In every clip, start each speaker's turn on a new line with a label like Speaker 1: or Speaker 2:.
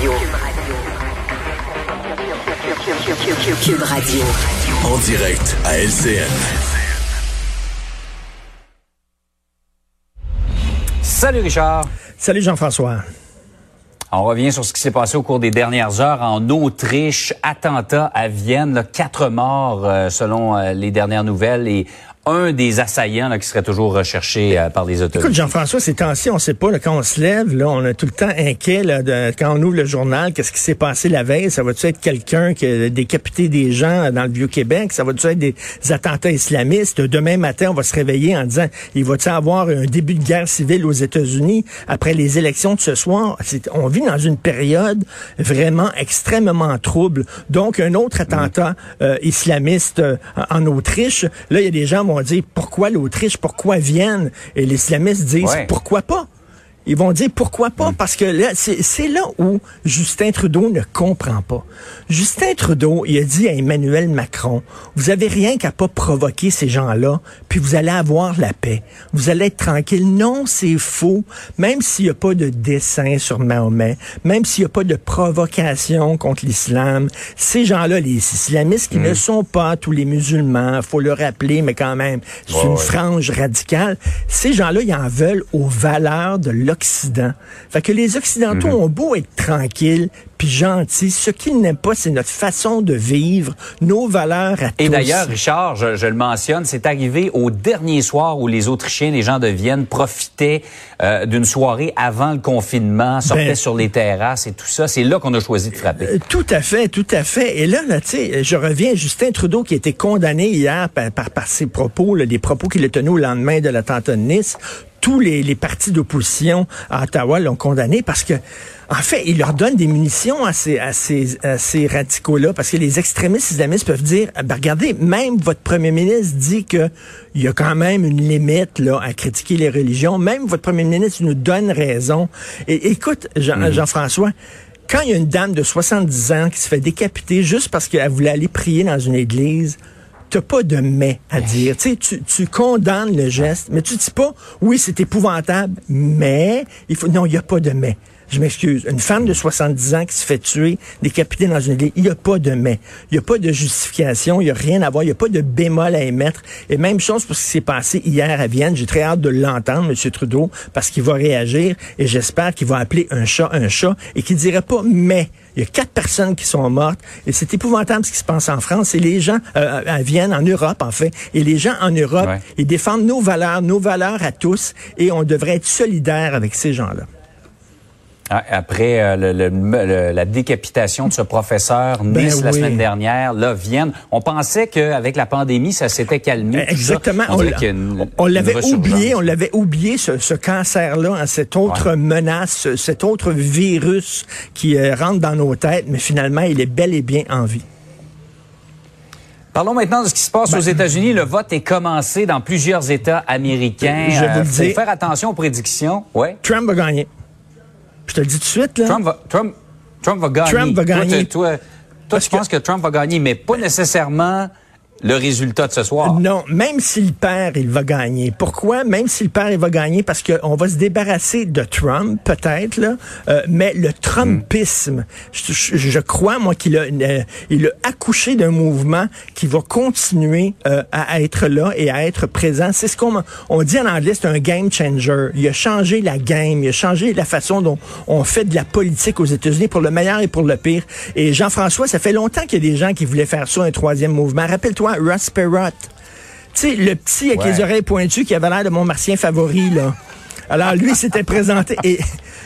Speaker 1: Cube Radio. Cube Radio.
Speaker 2: En direct à LCN.
Speaker 3: Salut Richard.
Speaker 4: Salut Jean-François.
Speaker 3: On revient sur ce qui s'est passé au cours des dernières heures en Autriche, attentat à Vienne, là, quatre morts euh, selon euh, les dernières nouvelles et un des assaillants là, qui serait toujours recherché euh, par les autorités.
Speaker 4: Écoute, Jean-François, ces temps-ci, on sait pas, là, quand on se lève, là, on est tout le temps inquiet là, de, quand on ouvre le journal, qu'est-ce qui s'est passé la veille? Ça va-tu être quelqu'un qui a décapité des gens dans le Vieux-Québec? Ça va-tu être des attentats islamistes? Demain matin, on va se réveiller en disant, il va-tu avoir un début de guerre civile aux États-Unis après les élections de ce soir? On vit dans une période vraiment extrêmement trouble. Donc, un autre attentat euh, islamiste euh, en Autriche. Là, il y a des gens vont dire pourquoi l'Autriche, pourquoi Vienne? Et les islamistes disent
Speaker 3: Ouais.
Speaker 4: pourquoi pas? Ils vont dire pourquoi pas, parce que là, c'est là où Justin Trudeau ne comprend pas. Justin Trudeau, il a dit à Emmanuel Macron, vous avez rien qu'à pas provoquer ces gens-là, puis vous allez avoir la paix. Vous allez être tranquille. Non, c'est faux. Même s'il n'y a pas de dessin sur Mahomet, même s'il n'y a pas de provocation contre l'islam, ces gens-là, les islamistes qui ne sont pas tous les musulmans, faut le rappeler, mais quand même, c'est
Speaker 3: Ouais,
Speaker 4: une
Speaker 3: ouais.
Speaker 4: frange radicale. Ces gens-là, ils en veulent aux valeurs de l'Occident. Fait que les Occidentaux
Speaker 3: Mhm.
Speaker 4: ont beau être tranquilles puis gentils, ce qu'ils n'aiment pas, c'est notre façon de vivre, nos valeurs à
Speaker 3: Et
Speaker 4: tous.
Speaker 3: d'ailleurs, Richard, je, je le mentionne, c'est arrivé au dernier soir où les Autrichiens, les gens de Vienne, profitaient euh, d'une soirée avant le confinement, sortaient
Speaker 4: Ben-
Speaker 3: sur les terrasses et tout ça. C'est là qu'on a choisi de frapper.
Speaker 4: Euh, Tout à fait, tout à fait. Et là, là tu sais, je reviens à Justin Trudeau qui a été condamné hier par, par, par ses propos, là, les propos qu'il a tenus au lendemain de l'attentat de Nice. Tous les, les partis d'opposition à Ottawa l'ont condamné parce que, en fait, il leur donne des munitions à ces, à ces, à ces radicaux-là parce que les extrémistes islamistes peuvent dire, ah, ben, regardez, même votre premier ministre dit que il y a quand même une limite là à critiquer les religions. Même votre premier ministre nous donne raison. Et écoute, Jean, Jean-François, quand il y a une dame de 70 ans qui se fait décapiter juste parce qu'elle voulait aller prier dans une église, t'as pas de mais à dire. Tu, sais, tu, tu condamnes le geste, mais tu dis pas, oui, c'est épouvantable, mais il faut, non, il n'y a pas de mais. Je m'excuse. Une femme de 70 ans qui se fait tuer, décapitée dans une église, il n'y a pas de mais. Il n'y a pas de justification, il n'y a rien à voir, il n'y a pas de bémol à émettre. Et même chose pour ce qui s'est passé hier à Vienne. J'ai très hâte de l'entendre, M. Trudeau, parce qu'il va réagir et j'espère qu'il va appeler un chat un chat et qu'il dirait pas mais. Il y a quatre personnes qui sont mortes et c'est épouvantable ce qui se passe en France. Et les gens euh, à Vienne, en Europe en fait, et les gens en Europe,
Speaker 3: Ouais.
Speaker 4: ils défendent nos valeurs, nos valeurs à tous, et on devrait être solidaire avec ces gens-là.
Speaker 3: Ah, Après euh, le- le- le- la décapitation de ce professeur Nice la
Speaker 4: oui.
Speaker 3: semaine dernière, là, Vienne, on pensait qu'avec la pandémie, ça s'était calmé.
Speaker 4: Exactement.
Speaker 3: On,
Speaker 4: l'avait oublié, on l'avait oublié ce, ce cancer-là, hein, cette autre
Speaker 3: Ouais.
Speaker 4: menace, ce- cet autre virus qui euh, rentre dans nos têtes, mais finalement, il est bel et bien en vie.
Speaker 3: Parlons maintenant de ce qui se passe aux États-Unis. Le vote est commencé dans plusieurs États américains.
Speaker 4: Je vous le
Speaker 3: faut faire attention aux prédictions. Ouais.
Speaker 4: Trump va gagner. Je te le dis tout de suite, là.
Speaker 3: Trump va, Trump, Trump va gagner.
Speaker 4: Trump va
Speaker 3: Toi,
Speaker 4: gagner.
Speaker 3: Toi, toi, tu penses que Trump va gagner, mais pas nécessairement le résultat de ce soir?
Speaker 4: Non, même s'il perd, il va gagner. Pourquoi? Même s'il perd, il va gagner parce qu'on va se débarrasser de Trump, peut-être, là. Euh, mais le Trumpisme, je, je- crois, moi, qu'il a, euh, il a accouché d'un mouvement qui va continuer euh, à être là et à être présent. C'est ce qu'on on dit en anglais, c'est un game changer. Il a changé la game, il a changé la façon dont on fait de la politique aux États-Unis pour le meilleur et pour le pire. Et Jean-François, ça fait longtemps qu'il y a des gens qui voulaient faire ça, un troisième mouvement. Rappelle-toi, Perot. Tu sais, le petit avec
Speaker 3: Ouais.
Speaker 4: les oreilles pointues qui avait l'air de mon martien favori, là. Alors, lui s'était présenté. Et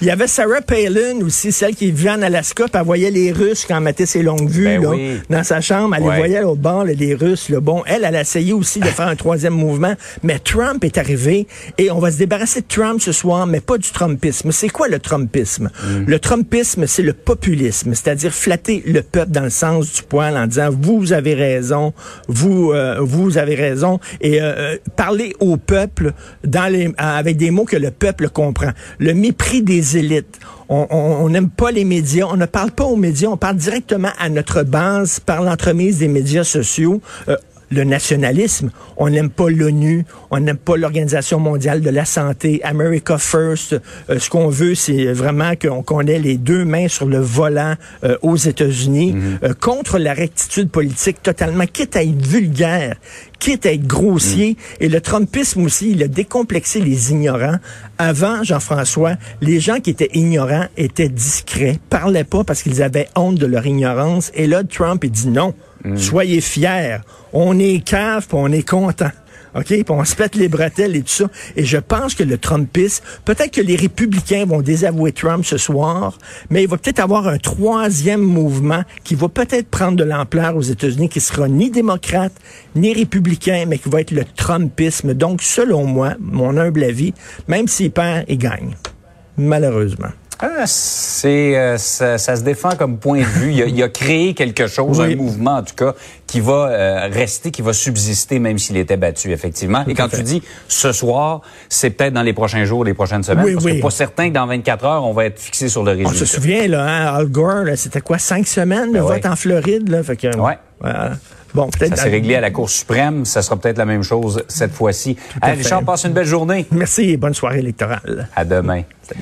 Speaker 4: il y avait Sarah Palin aussi, celle qui vivait en Alaska, puis elle voyait les Russes quand elle mettait ses longues vues
Speaker 3: Ben
Speaker 4: là,
Speaker 3: oui.
Speaker 4: dans sa chambre. Elle les voyait au bord, là, les Russes. Là. Bon, elle, elle a essayé aussi de faire un troisième mouvement. Mais Trump est arrivé et on va se débarrasser de Trump ce soir, mais pas du Trumpisme. C'est quoi le Trumpisme?
Speaker 3: Mm.
Speaker 4: Le Trumpisme, c'est le populisme, c'est-à-dire flatter le peuple dans le sens du poil en disant vous avez raison, vous euh, vous avez raison et euh, euh, parler au peuple dans les avec des mots que le peuple comprend. Le mépris des on n'aime pas les médias, on ne parle pas aux médias, on parle directement à notre base par l'entremise des médias sociaux. Euh, le nationalisme. On n'aime pas l'ONU, on n'aime pas l'Organisation mondiale de la santé, America First. Euh, ce qu'on veut, c'est vraiment qu'on qu'on ait les deux mains sur le volant euh, aux États-Unis euh, contre la rectitude politique totalement, quitte à être vulgaire, quitte à être grossier. Et le Trumpisme aussi, il a décomplexé les ignorants. Avant, Jean-François, les gens qui étaient ignorants étaient discrets, parlaient pas parce qu'ils avaient honte de leur ignorance. Et là, Trump, il dit non. Soyez fiers. On est cave, puis on est content. OK? Puis on se pète les bretelles et tout ça. Et je pense que le Trumpisme, peut-être que les républicains vont désavouer Trump ce soir, mais il va peut-être avoir un troisième mouvement qui va peut-être prendre de l'ampleur aux États-Unis, qui sera ni démocrate, ni républicain, mais qui va être le Trumpisme. Donc, selon moi, mon humble avis, même s'il perd, il gagne. Malheureusement.
Speaker 3: Ah, c'est euh, ça, ça se défend comme point de vue. Il a, il a créé quelque chose,
Speaker 4: Oui.
Speaker 3: un mouvement en tout cas, qui va euh, rester, qui va subsister même s'il était battu effectivement. Et quand
Speaker 4: fait.
Speaker 3: tu dis ce soir, c'est peut-être dans les prochains jours, les prochaines semaines,
Speaker 4: Oui,
Speaker 3: parce
Speaker 4: oui.
Speaker 3: que pas certain que dans 24 heures on va être fixé sur le
Speaker 4: On
Speaker 3: résultat.
Speaker 4: se souvient, là, hein, Al Gore, c'était quoi, cinq semaines, le
Speaker 3: Ben
Speaker 4: vote en Floride, là? Fait que,
Speaker 3: Ouais.
Speaker 4: voilà. Bon, peut-être.
Speaker 3: Ça s'est réglé à la Cour suprême, ça sera peut-être la même chose cette fois-ci. Richard, passe une belle journée.
Speaker 4: Merci et bonne soirée électorale.
Speaker 3: À demain. Salut.